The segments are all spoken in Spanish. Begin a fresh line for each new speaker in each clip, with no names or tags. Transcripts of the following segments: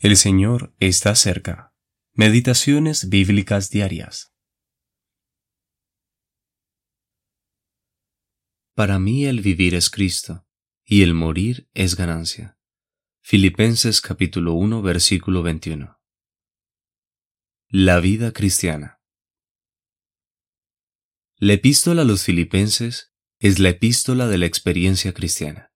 El Señor está cerca. Meditaciones bíblicas diarias. Para mí el vivir es Cristo y el morir es ganancia. Filipenses capítulo 1 versículo 21. La vida cristiana. La epístola a los filipenses es la epístola de la experiencia cristiana,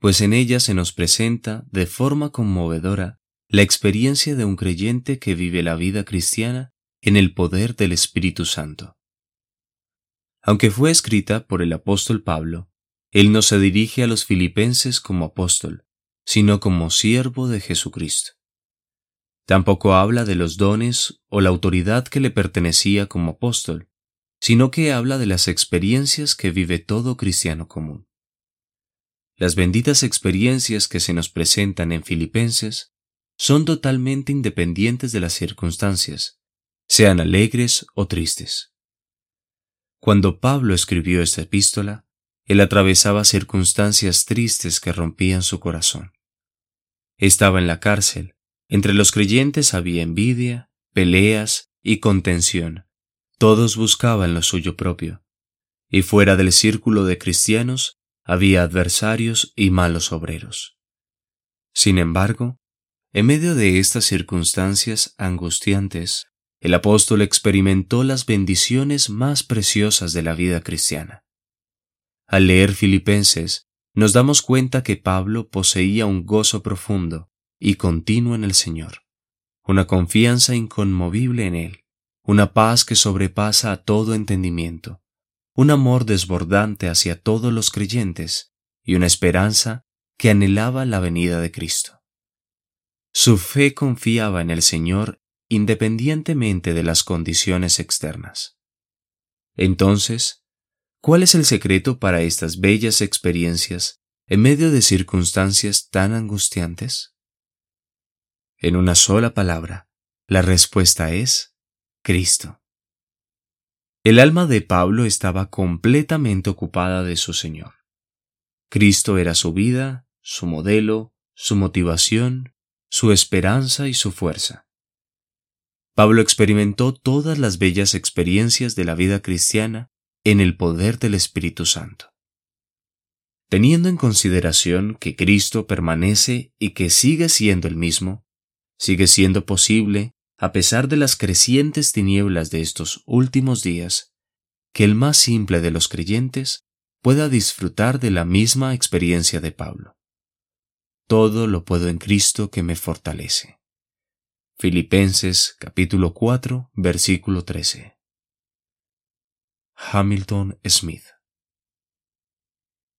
pues en ella se nos presenta de forma conmovedora la experiencia de un creyente que vive la vida cristiana en el poder del Espíritu Santo. Aunque fue escrita por el apóstol Pablo, él no se dirige a los filipenses como apóstol, sino como siervo de Jesucristo. Tampoco habla de los dones o la autoridad que le pertenecía como apóstol, sino que habla de las experiencias que vive todo cristiano común. Las benditas experiencias que se nos presentan en Filipenses son totalmente independientes de las circunstancias, sean alegres o tristes. Cuando Pablo escribió esta epístola, él atravesaba circunstancias tristes que rompían su corazón. Estaba en la cárcel, entre los creyentes había envidia, peleas y contención. Todos buscaban lo suyo propio, y fuera del círculo de cristianos había adversarios y malos obreros. Sin embargo, en medio de estas circunstancias angustiantes, el apóstol experimentó las bendiciones más preciosas de la vida cristiana. Al leer Filipenses, nos damos cuenta que Pablo poseía un gozo profundo y continuo en el Señor, una confianza inconmovible en Él, una paz que sobrepasa a todo entendimiento, un amor desbordante hacia todos los creyentes y una esperanza que anhelaba la venida de Cristo. Su fe confiaba en el Señor independientemente de las condiciones externas. Entonces, ¿cuál es el secreto para estas bellas experiencias en medio de circunstancias tan angustiantes? En una sola palabra, la respuesta es Cristo. El alma de Pablo estaba completamente ocupada de su Señor. Cristo era su vida, su modelo, su motivación, su esperanza y su fuerza. Pablo experimentó todas las bellas experiencias de la vida cristiana en el poder del Espíritu Santo. Teniendo en consideración que Cristo permanece y que sigue siendo el mismo, sigue siendo posible, a pesar de las crecientes tinieblas de estos últimos días, que el más simple de los creyentes pueda disfrutar de la misma experiencia de Pablo. Todo lo puedo en Cristo que me fortalece. Filipenses capítulo 4 versículo 13. Hamilton Smith